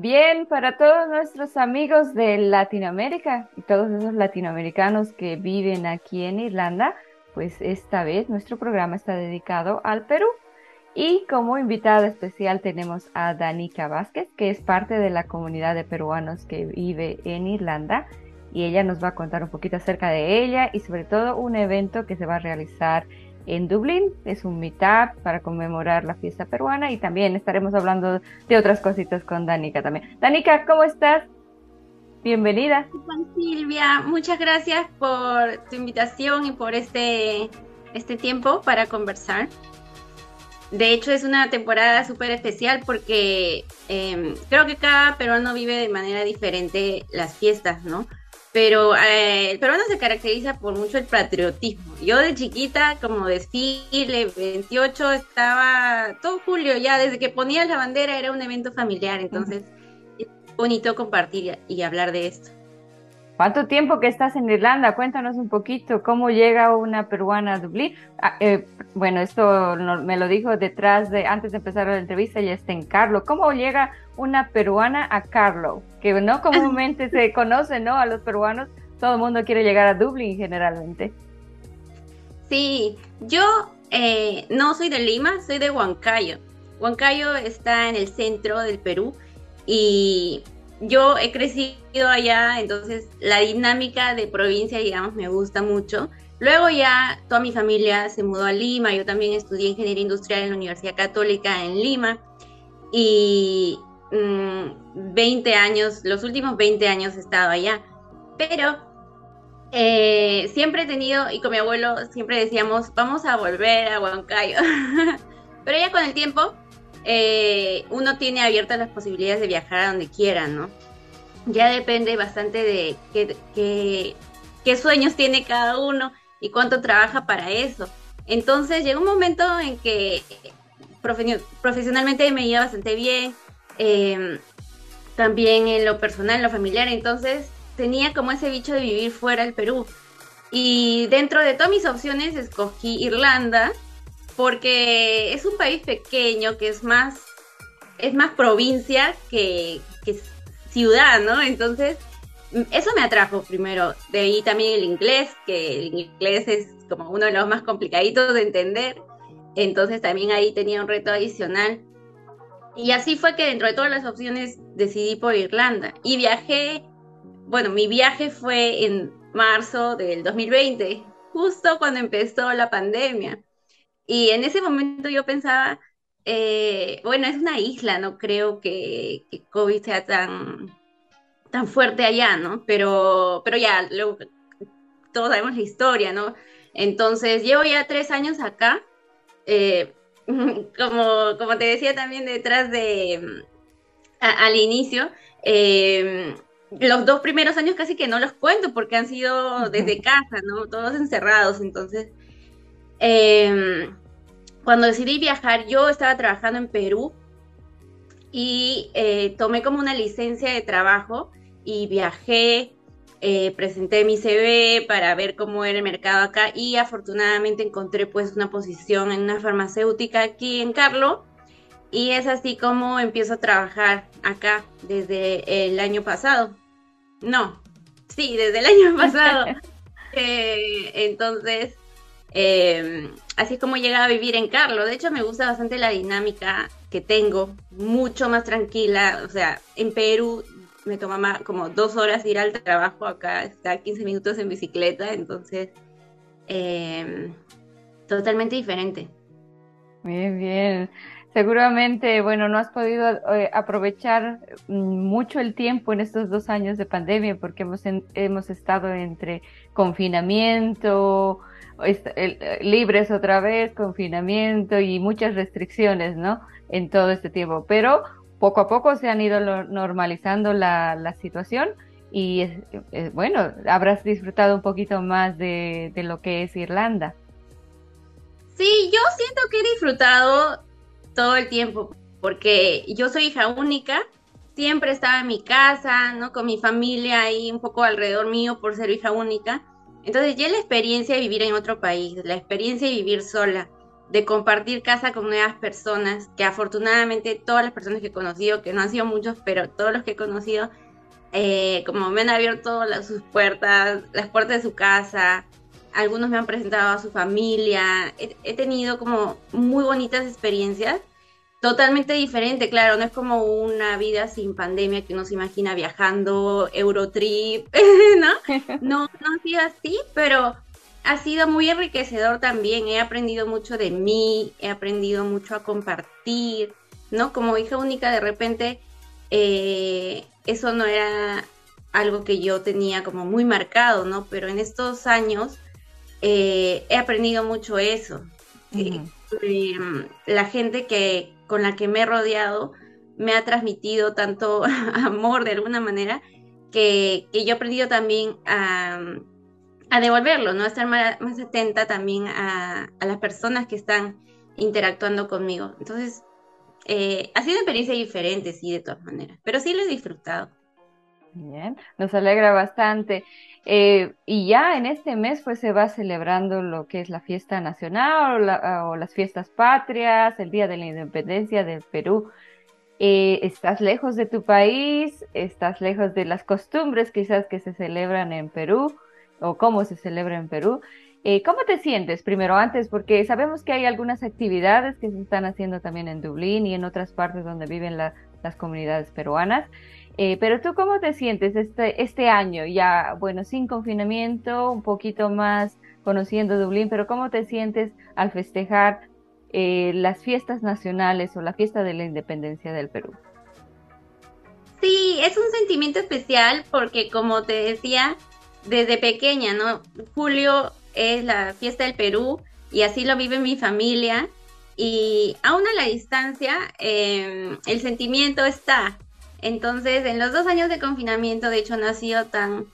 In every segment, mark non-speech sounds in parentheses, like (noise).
Bien, para todos nuestros amigos de Latinoamérica y todos esos latinoamericanos que viven aquí en Irlanda, pues esta vez nuestro programa está dedicado al Perú. Y como invitada especial tenemos a Danica Vázquez, que es parte de la comunidad de peruanos que vive en Irlanda. Y ella nos va a contar un poquito acerca de ella y sobre todo un evento que se va a realizar en Dublín. Es un meetup para conmemorar la fiesta peruana y también estaremos hablando de otras cositas con Danica también. Danica, ¿cómo estás? Bienvenida. Silvia, muchas gracias por tu invitación y por este, este tiempo para conversar. De hecho, es una temporada súper especial porque em, creo que cada peruano vive de manera diferente las fiestas, ¿no? Pero eh, el peruano se caracteriza por mucho el patriotismo. Yo de chiquita, como desfile, 28, estaba todo julio ya, desde que ponías la bandera era un evento familiar, entonces es bonito compartir y hablar de esto. ¿Cuánto tiempo que estás en Irlanda? Cuéntanos un poquito cómo llega una peruana a Dublín. Ah, eh, bueno, esto me lo dijo detrás de, antes de empezar la entrevista, ella está en Carlo. ¿Cómo llega una peruana a Carlo? Que no (laughs) comúnmente se conoce, ¿no? A los peruanos, todo el mundo quiere llegar a Dublín generalmente. Sí, yo eh, no soy de Lima, soy de Huancayo. Huancayo está en el centro del Perú y yo he crecido allá, entonces la dinámica de provincia, digamos, me gusta mucho. Luego ya toda mi familia se mudó a Lima, yo también estudié ingeniería industrial en la Universidad Católica en Lima y 20 mm, años, los últimos 20 años he estado allá. Pero eh, siempre he tenido, y con mi abuelo siempre decíamos, vamos a volver a Huancayo. (laughs) Pero ya con el tiempo eh, uno tiene abiertas las posibilidades de viajar a donde quiera, ¿no? Ya depende bastante de qué, qué, sueños tiene cada uno y cuánto trabaja para eso. Entonces llegó un momento en que profesionalmente me iba bastante bien, em, también en lo personal, en lo familiar, entonces tenía como ese bicho de vivir fuera del Perú. Y dentro de todas mis opciones escogí Irlanda, porque es un país pequeño que es más, es más provincia que, ciudad, ¿no? Entonces, eso me atrajo primero. De ahí también el inglés, que el inglés es como uno de los más complicaditos de entender. Entonces también ahí tenía un reto adicional. Y así fue que dentro de todas las opciones decidí por Irlanda. Y viajé, bueno, mi viaje fue en marzo del 2020, justo cuando empezó la pandemia. Y en ese momento yo pensaba, eh, bueno, es una isla, no creo que, COVID sea tan, tan fuerte allá, ¿no? Pero, pero ya, luego, todos sabemos la historia, ¿no? Entonces, llevo ya tres años acá. Eh, (laughs) como, como te decía también detrás de, al inicio, eh, los dos primeros años casi que no los cuento porque han sido desde casa, ¿no? Todos encerrados, entonces Em, cuando decidí viajar, yo estaba trabajando en Perú y eh, tomé como una licencia de trabajo y viajé, eh, presenté mi CV para ver cómo era el mercado acá y afortunadamente encontré pues una posición en una farmacéutica aquí en Carlo y es así como empiezo a trabajar acá desde el año pasado. No, sí, desde el año (laughs) pasado. (laughs) Eh, entonces, eh, así es como llegaba a vivir en Carlo. De hecho, me gusta bastante la dinámica que tengo, mucho más tranquila. O sea, en Perú me toma como dos horas ir al trabajo, acá está 15 minutos en bicicleta, entonces em, totalmente diferente. Bien, bien. Seguramente, bueno, no has podido eh, aprovechar mm, mucho el tiempo en estos dos años de pandemia porque hemos, hemos estado entre confinamiento, eh, libres otra vez, confinamiento y muchas restricciones, ¿no? En todo este tiempo. Pero poco a poco se han ido normalizando la, situación y bueno, habrás disfrutado un poquito más de, de lo que es Irlanda. Sí, yo siento que he disfrutado todo el tiempo porque yo soy hija única, siempre estaba en mi casa, ¿no? Con mi familia ahí un poco alrededor mío por ser hija única. Entonces ya la experiencia de vivir en otro país, la experiencia de vivir sola, de compartir casa con nuevas personas, que afortunadamente todas las personas que he conocido, que no han sido muchos, pero todos los que he conocido, eh, como me han abierto sus puertas, las puertas de su casa, algunos me han presentado a su familia, he, tenido como muy bonitas experiencias, totalmente diferente, claro, no es como una vida sin pandemia que uno se imagina viajando, Eurotrip, (laughs) ¿no? (laughs) No, no ha sido así, pero ha sido muy enriquecedor también. He aprendido mucho de mí, he aprendido mucho a compartir, ¿no? Como hija única, de repente, eh, eso no era algo que yo tenía como muy marcado, ¿no? Pero en estos años eh, he aprendido mucho eso. Eh, la gente que con la que me he rodeado me ha transmitido tanto (laughs) amor de alguna manera que, que yo he aprendido también a a devolverlo, ¿no? A estar más, atenta también a, las personas que están interactuando conmigo. Entonces, eh, ha sido experiencia diferente, sí, de todas maneras, pero sí lo he disfrutado. Bien, nos alegra bastante. Eh, y ya en este mes pues se va celebrando lo que es la fiesta nacional o, las fiestas patrias, el Día de la Independencia del Perú. Eh, estás lejos de tu país, estás lejos de las costumbres quizás que se celebran en Perú o cómo se celebra en Perú. Eh, ¿Cómo te sientes primero antes? Porque sabemos que hay algunas actividades que se están haciendo también en Dublín y en otras partes donde viven las comunidades peruanas. Eh, pero tú cómo te sientes este, este año ya, bueno, sin confinamiento, un poquito más conociendo Dublín, pero cómo te sientes al festejar eh, las fiestas nacionales o la fiesta de la independencia del Perú? Sí, es un sentimiento especial porque como te decía, desde pequeña, ¿no? Julio es la fiesta del Perú y así lo vive mi familia. Y aún a la distancia, em, el sentimiento está. Entonces, en los dos años de confinamiento, de hecho, no ha sido tan,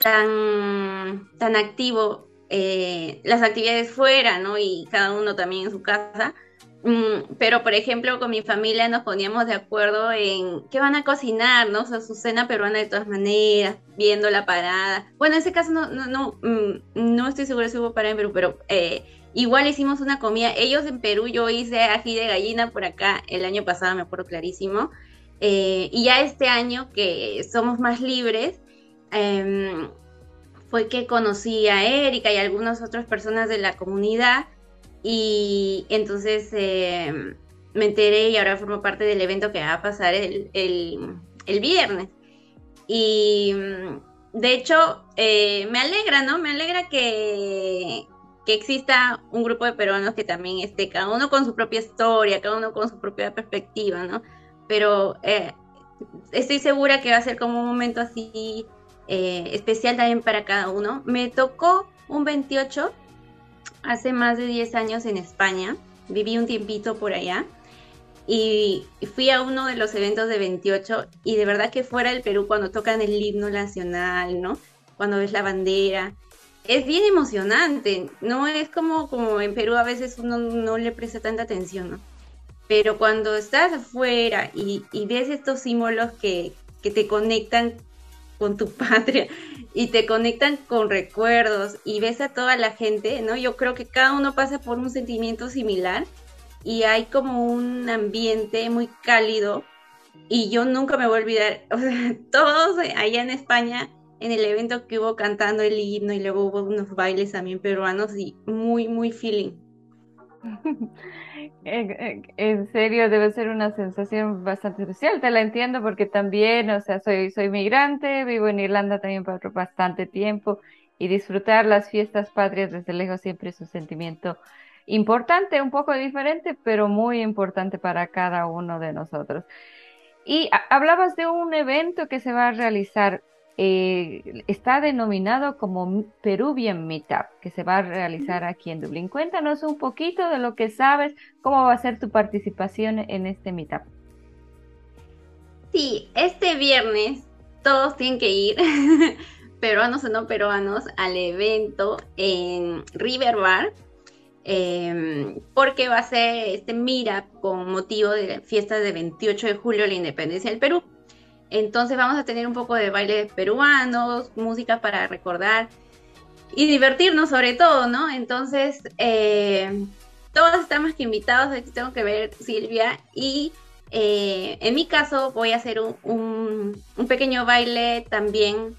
tan, tan activo eh, las actividades fuera, ¿no? Y cada uno también en su casa. Mm, pero, por ejemplo, con mi familia nos poníamos de acuerdo en qué van a cocinar, ¿no? O sea, su cena peruana de todas maneras, viendo la parada. Bueno, en ese caso no, no, no, mm, no estoy segura si hubo parada en Perú, pero eh, igual hicimos una comida. Ellos en Perú, yo hice ají de gallina por acá el año pasado, me acuerdo clarísimo. Eh, y ya este año que somos más libres, em, fue que conocí a Erika y algunas otras personas de la comunidad y entonces eh, me enteré y ahora formo parte del evento que va a pasar el, viernes. Y mm, de hecho, eh, me alegra, ¿no? Me alegra que, que exista un grupo de peruanos que también esté, cada uno con su propia historia, cada uno con su propia perspectiva, ¿no? Pero eh, estoy segura que va a ser como un momento así especial también para cada uno. Me tocó un 28 hace más de 10 años en España, viví un tiempito por allá y fui a uno de los eventos de 28 y de verdad que fuera del Perú cuando tocan el himno nacional, ¿no? Cuando ves la bandera, es bien emocionante, no es como, como en Perú a veces uno no le presta tanta atención, ¿no? Pero cuando estás afuera y, y ves estos símbolos que, que te conectan con tu (laughs) patria y te conectan con recuerdos y ves a toda la gente, ¿no? Yo creo que cada uno pasa por un sentimiento similar y hay como un ambiente muy cálido y yo nunca me voy a olvidar, (laughs) o sea, todos allá en España en el evento que hubo cantando el himno y luego hubo unos bailes también peruanos y muy, muy feeling. (laughs) En serio, debe ser una sensación bastante especial, te la entiendo porque también, o sea, soy, soy migrante, vivo en Irlanda también por bastante tiempo y disfrutar las fiestas patrias desde lejos siempre es un sentimiento importante, un poco diferente, pero muy importante para cada uno de nosotros. Y hablabas de un evento que se va a realizar eh, está denominado como Peruvian Meetup, que se va a realizar aquí en Dublín. Cuéntanos un poquito de lo que sabes, cómo va a ser tu participación en este Meetup. Sí, este viernes todos tienen que ir, (laughs) peruanos o no peruanos, al evento en River Bar, em, porque va a ser este meetup con motivo de la fiesta de 28 de julio, la independencia del Perú. Entonces vamos a tener un poco de bailes peruanos, música para recordar y divertirnos sobre todo, ¿no? Entonces, eh, todos están más que invitados, aquí tengo que ver Silvia y eh, en mi caso voy a hacer un, pequeño baile también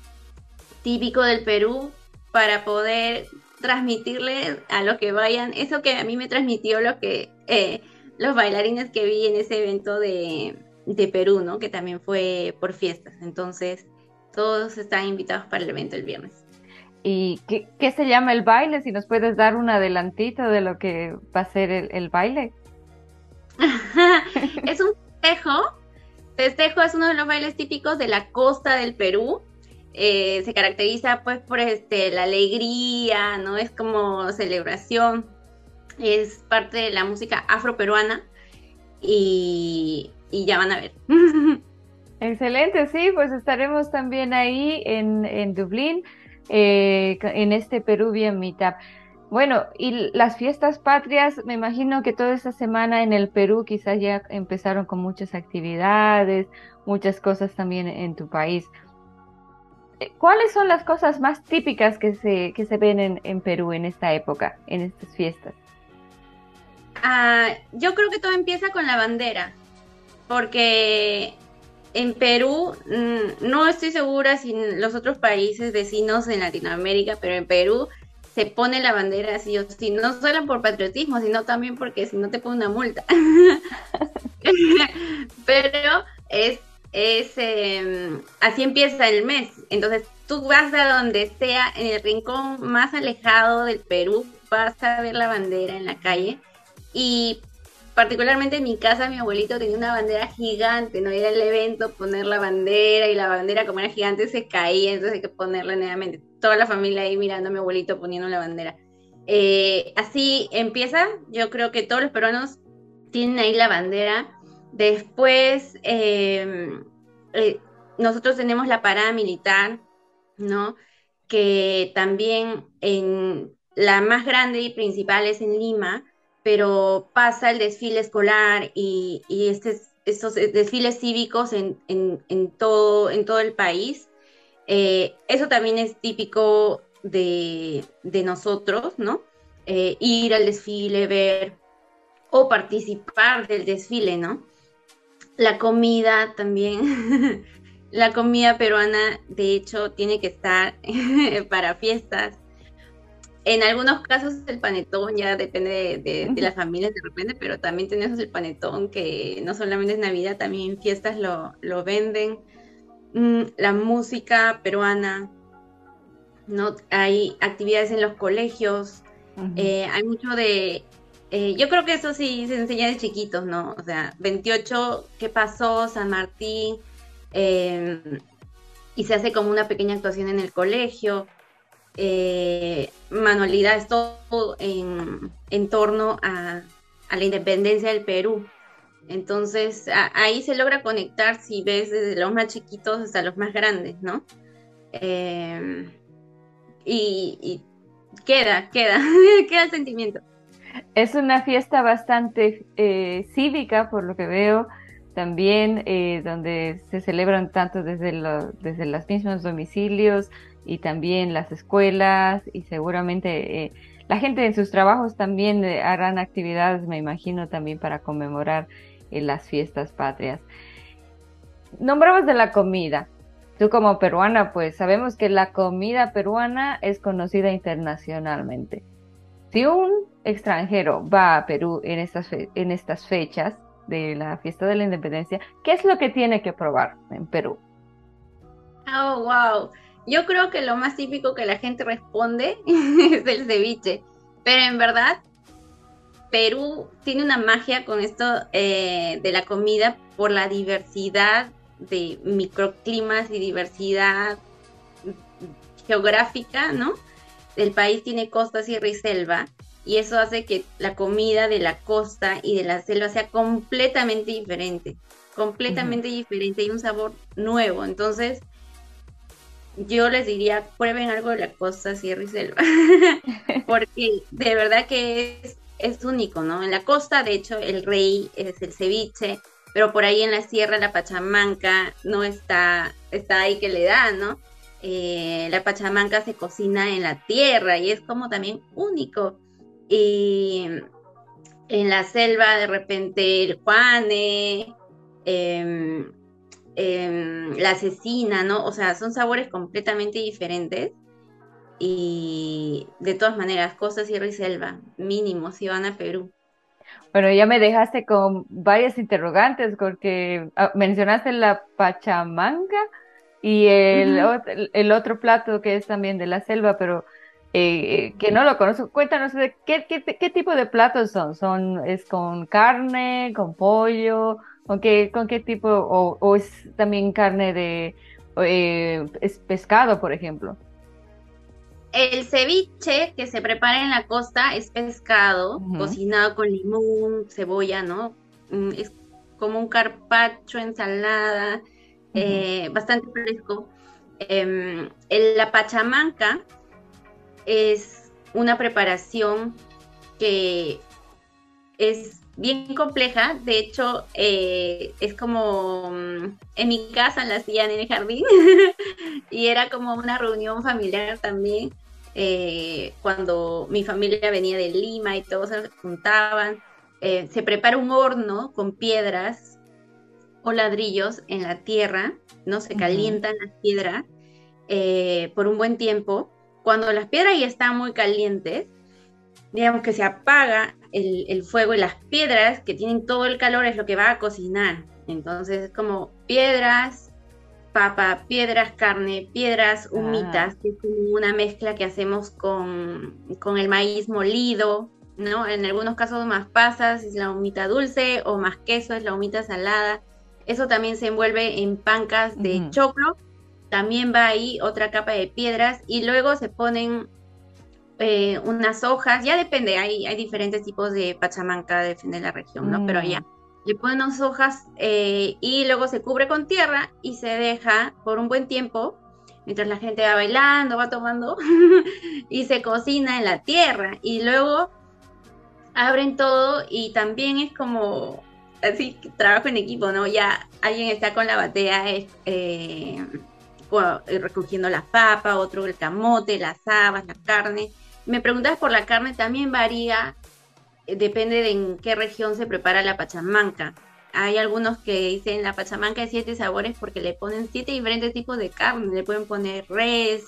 típico del Perú para poder transmitirles a los que vayan eso que a mí me transmitió lo que eh, los bailarines que vi en ese evento de, de Perú, ¿no? Que también fue por fiestas. Entonces, todos están invitados para el evento el viernes. ¿Y qué, se llama el baile? Si nos puedes dar un adelantito de lo que va a ser el, baile. (laughs) es un festejo. Festejo es uno de los bailes típicos de la costa del Perú. Eh, se caracteriza pues por este, la alegría, ¿no? Es como celebración. Es parte de la música afroperuana. Y, y ya van a ver. (laughs) Excelente, sí, pues estaremos también ahí en, en Dublín, eh, en este Peruvian Meetup. Bueno, y las fiestas patrias, me imagino que toda esta semana en el Perú quizás ya empezaron con muchas actividades, muchas cosas también en tu país. Eh, ¿Cuáles son las cosas más típicas que se, que se ven en, en Perú en esta época, en estas fiestas? Ah, yo creo que todo empieza con la bandera, porque en Perú, mm, no estoy segura si los otros países vecinos en Latinoamérica, pero en Perú se pone la bandera así o sí, no solo por patriotismo, sino también porque si no te pone una multa. (laughs) pero es, es em, así empieza el mes. Entonces tú vas a donde sea, en el rincón más alejado del Perú, vas a ver la bandera en la calle. Y particularmente en mi casa mi abuelito tenía una bandera gigante, no era el evento poner la bandera y la bandera como era gigante se caía, entonces hay que ponerla nuevamente. Toda la familia ahí mirando a mi abuelito poniendo la bandera. Eh, así empieza, yo creo que todos los peruanos tienen ahí la bandera. Después em, eh, nosotros tenemos la parada militar, ¿no? Que también en la más grande y principal es en Lima, pero pasa el desfile escolar y, este, estos desfiles cívicos en, todo, en todo el país. Eh, eso también es típico de, nosotros, ¿no? Eh, ir al desfile, ver o participar del desfile, ¿no? La comida también, (laughs) la comida peruana, de hecho, tiene que estar (laughs) para fiestas. En algunos casos el panetón ya depende de, las familias de repente, pero también tenemos el panetón que no solamente es Navidad, también en fiestas lo, venden. Mm, la música peruana, ¿no? Hay actividades en los colegios, eh, hay mucho de... Eh, yo creo que eso sí se enseña de chiquitos, ¿no? O sea, 28, ¿qué pasó? San Martín, em, y se hace como una pequeña actuación en el colegio eh, manualidades, todo en, en torno a, la independencia del Perú. Entonces ahí se logra conectar si ves desde los más chiquitos hasta los más grandes, ¿no? Em, y, queda, queda, (laughs) queda el sentimiento. Es una fiesta bastante eh, cívica, por lo que veo, también eh, donde se celebran tanto desde, desde los mismos domicilios y también las escuelas y seguramente eh, la gente en sus trabajos también eh, harán actividades, me imagino, también para conmemorar eh, las fiestas patrias. Nombramos de la comida. Tú como peruana, pues sabemos que la comida peruana es conocida internacionalmente. Si un extranjero va a Perú en estas, en estas fechas de la fiesta de la independencia, ¿qué es lo que tiene que probar en Perú? Oh, wow. Yo creo que lo más típico que la gente responde (laughs) es el ceviche, pero en verdad Perú tiene una magia con esto eh, de la comida por la diversidad de microclimas y diversidad geográfica, ¿no? El país tiene costa, sierra y selva, y eso hace que la comida de la costa y de la selva sea completamente diferente, completamente diferente y un sabor nuevo. Entonces, yo les diría, prueben algo de la costa, sierra y selva, (laughs) porque de verdad que es, es único, ¿no? En la costa, de hecho, el rey es el ceviche, pero por ahí en la sierra, la pachamanca, no está, está ahí que le da, ¿no? Eh, la pachamanca se cocina en la tierra y es como también único. Y En la selva, de repente, el juane, em, em, la asesina, ¿no? O sea, son sabores completamente diferentes. Y de todas maneras, Costa, Sierra y Selva, mínimo, si van a Perú. Bueno, ya me dejaste con varias interrogantes porque ah, mencionaste la pachamanga y el, el, otro plato que es también de la selva, pero eh, que no lo conozco. Cuéntanos, ¿qué, qué, tipo de platos son? ¿Son ¿Es con carne, con pollo? ¿Con qué, con qué tipo? ¿O, es también carne de eh, es pescado, por ejemplo? El ceviche que se prepara en la costa es pescado, cocinado con limón, cebolla, ¿no? Mm, es como un carpacho, ensalada, eh, bastante fresco. Em, la pachamanca es una preparación que es bien compleja. De hecho, eh, es como mm, en mi casa la hacían en el jardín (laughs) y era como una reunión familiar también. Eh, cuando mi familia venía de Lima y todos se juntaban, eh, se prepara un horno con piedras o ladrillos en la tierra, ¿no? Se calientan las piedras por un buen tiempo cuando las piedras ya están muy calientes, digamos que se apaga el, fuego y las piedras que tienen todo el calor es lo que va a cocinar. Entonces es como piedras, papa, piedras, carne, piedras, ah. humitas, que es como una mezcla que hacemos con, con, el maíz molido, ¿no? En algunos casos más pasas es la humita dulce o más queso es la humita salada. Eso también se envuelve en pancas de choclo también va ahí otra capa de piedras y luego se ponen eh, unas hojas, ya depende, hay, hay diferentes tipos de pachamanca, depende de la región, ¿no? Pero ya, mm. le ponen unas hojas eh, y luego se cubre con tierra y se deja por un buen tiempo, mientras la gente va bailando, va tomando, (laughs) y se cocina en la tierra y luego abren todo y también es como así trabajo en equipo, ¿no? Ya alguien está con la batea eh, eh, recogiendo la papa, otro el camote, las habas, la carne. Me preguntas por la carne, también varía, eh, depende de en qué región se prepara la pachamanca. Hay algunos que dicen la pachamanca de siete sabores porque le ponen siete diferentes tipos de carne. Le pueden poner res,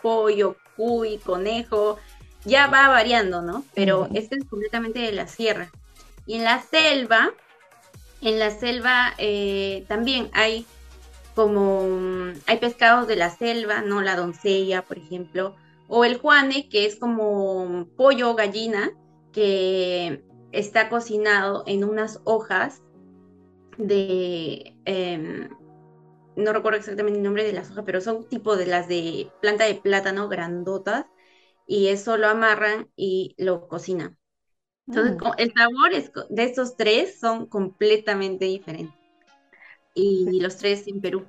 pollo, cuy, conejo. Ya va variando, ¿no? Pero este es completamente de la sierra. Y en la selva, en la selva eh, también hay como mm, hay pescados de la selva, ¿no? La doncella, por ejemplo, o el juane, que es como pollo o gallina, que está cocinado en unas hojas de, em, no recuerdo exactamente el nombre de las hojas, pero son tipo de las de planta de plátano grandotas, y eso lo amarran y lo cocinan. Entonces, mm. el sabor de estos tres son completamente diferentes y los tres en Perú.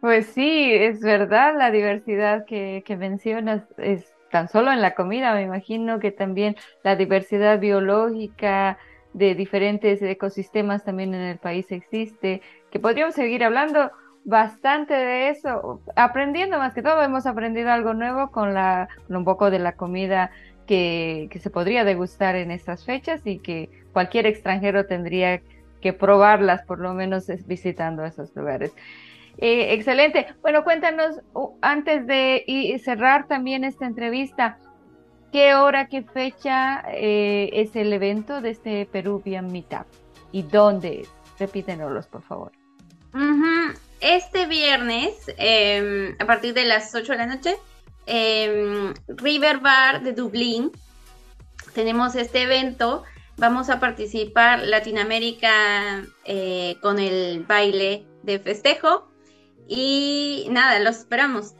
Pues sí, es verdad, la diversidad que, mencionas es tan solo en la comida, me imagino que también la diversidad biológica de diferentes ecosistemas también en el país existe, que podríamos seguir hablando bastante de eso, aprendiendo más que todo, hemos aprendido algo nuevo con, la, con un poco de la comida que, que se podría degustar en estas fechas y que cualquier extranjero tendría que probarlas, por lo menos visitando esos lugares. Eh, excelente. Bueno, cuéntanos, antes de cerrar también esta entrevista, ¿qué hora, qué fecha eh, es el evento de este Peruvian Meetup? ¿Y dónde es? Repítenoslos, por favor. Este viernes, em, a partir de las 8 de la noche, em, River Bar de Dublín, tenemos este evento vamos a participar Latinoamérica eh, con el baile de festejo y nada, los esperamos.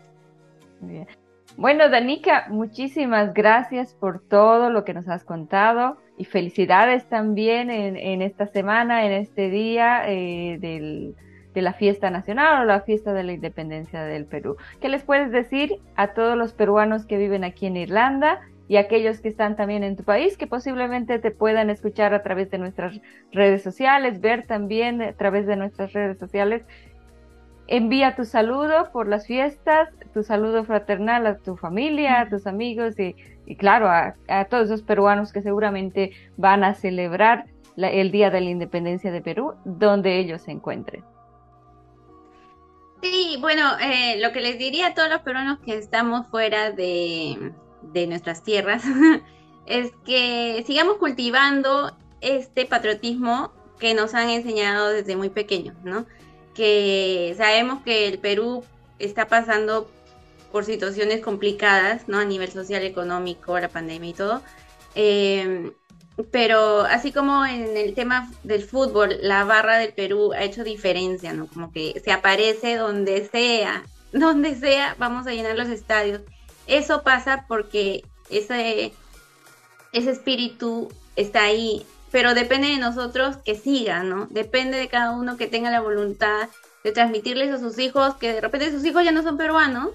Bueno, Danica, muchísimas gracias por todo lo que nos has contado y felicidades también en, esta semana, en este día eh, de la fiesta nacional o la fiesta de la independencia del Perú. ¿Qué les puedes decir a todos los peruanos que viven aquí en Irlanda y aquellos que están también en tu país, que posiblemente te puedan escuchar a través de nuestras redes sociales, ver también a través de nuestras redes sociales. Envía tu saludo por las fiestas, tu saludo fraternal a tu familia, a tus amigos y, claro, a, todos esos peruanos que seguramente van a celebrar el Día de la Independencia de Perú, donde ellos se encuentren. Sí, bueno, eh, lo que les diría a todos los peruanos que estamos fuera de, de nuestras tierras (laughs) es que sigamos cultivando este patriotismo que nos han enseñado desde muy pequeños, ¿no? Que sabemos que el Perú está pasando por situaciones complicadas, ¿no? A nivel social, económico, la pandemia y todo. Eh, pero así como en el tema del fútbol, la barra del Perú ha hecho diferencia, ¿no? Como que se aparece donde sea, (laughs) donde sea, vamos a llenar los estadios. Eso pasa porque ese, ese espíritu está ahí, pero depende de nosotros que siga, ¿no? Depende de cada uno que tenga la voluntad de transmitirles a sus hijos, que de repente sus hijos ya no son peruanos,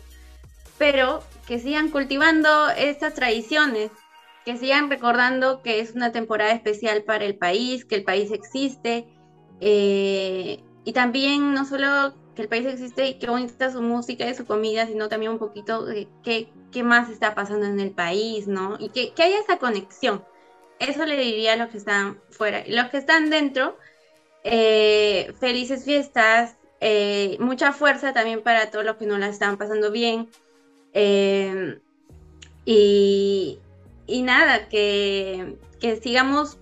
pero que sigan cultivando estas tradiciones que sigan recordando que es una temporada especial para el país, que el país existe, eh, y también no solo que el país existe y qué bonita su música y su comida, sino también un poquito de qué, qué más está pasando en el país, ¿no? Y que, que haya esa conexión. Eso le diría a los que están fuera. Los que están dentro, eh, felices fiestas, eh, mucha fuerza también para todos los que no la están pasando bien. y, y nada, que, sigamos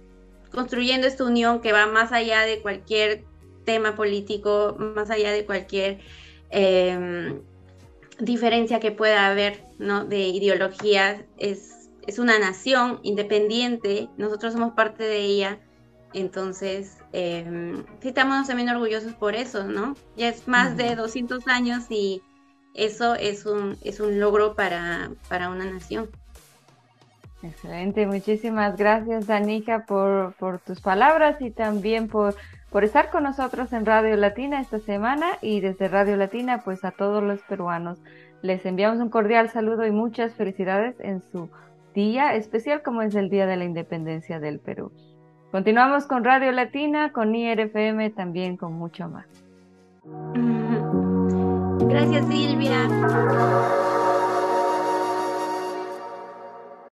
construyendo esta unión que va más allá de cualquier tema político, más allá de cualquier diferencia que pueda haber ¿no? de ideologías. Es una nación independiente, nosotros somos parte de ella, entonces eh, sí estamos también orgullosos por eso, ¿no? Ya es más de 200 años y eso es un, es un logro para, para una nación. Excelente, muchísimas gracias Danica por, por tus palabras y también por, por estar con nosotros en Radio Latina esta semana y desde Radio Latina pues a todos los peruanos les enviamos un cordial saludo y muchas felicidades en su día especial como es el Día de la Independencia del Perú. Continuamos con Radio Latina, con IRFM, también con mucho más. (laughs) Gracias Silvia.